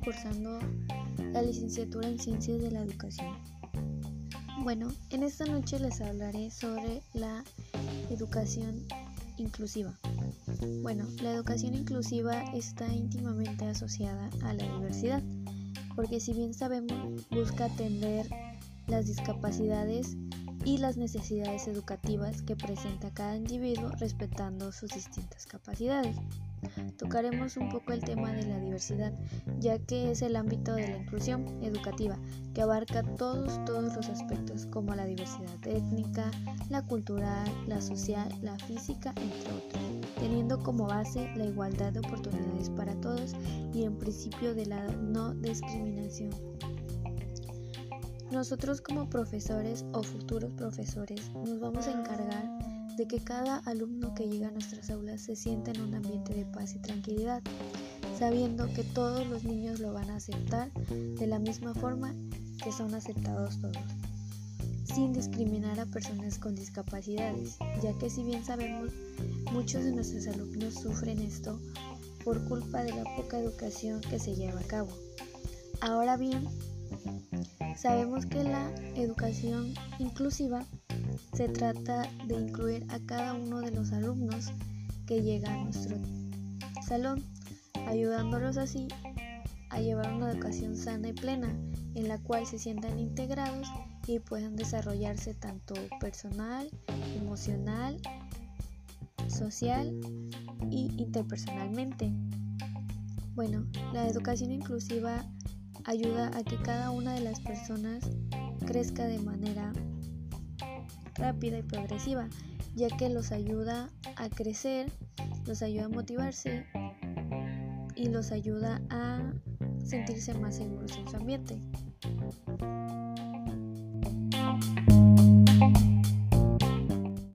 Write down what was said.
cursando la licenciatura en Ciencias de la Educación. Bueno, en esta noche les hablaré sobre la educación inclusiva. Bueno, la educación inclusiva está íntimamente asociada a la diversidad, porque si bien sabemos, busca atender las discapacidades y las necesidades educativas que presenta cada individuo respetando sus distintas capacidades. Tocaremos un poco el tema de la diversidad, ya que es el ámbito de la inclusión educativa, que abarca todos, todos los aspectos, como la diversidad étnica, la cultural, la social, la física, entre otros, teniendo como base la igualdad de oportunidades para todos y el principio de la no discriminación. Nosotros como profesores o futuros profesores nos vamos a encargar de que cada alumno que llega a nuestras aulas se sienta en un ambiente de paz y tranquilidad, sabiendo que todos los niños lo van a aceptar de la misma forma que son aceptados todos, sin discriminar a personas con discapacidades, ya que si bien sabemos, muchos de nuestros alumnos sufren esto por culpa de la poca educación que se lleva a cabo. Ahora bien, Sabemos que la educación inclusiva se trata de incluir a cada uno de los alumnos que llega a nuestro salón, ayudándolos así a llevar una educación sana y plena en la cual se sientan integrados y puedan desarrollarse tanto personal, emocional, social y interpersonalmente. Bueno, la educación inclusiva ayuda a que cada una de las personas crezca de manera rápida y progresiva, ya que los ayuda a crecer, los ayuda a motivarse y los ayuda a sentirse más seguros en su ambiente.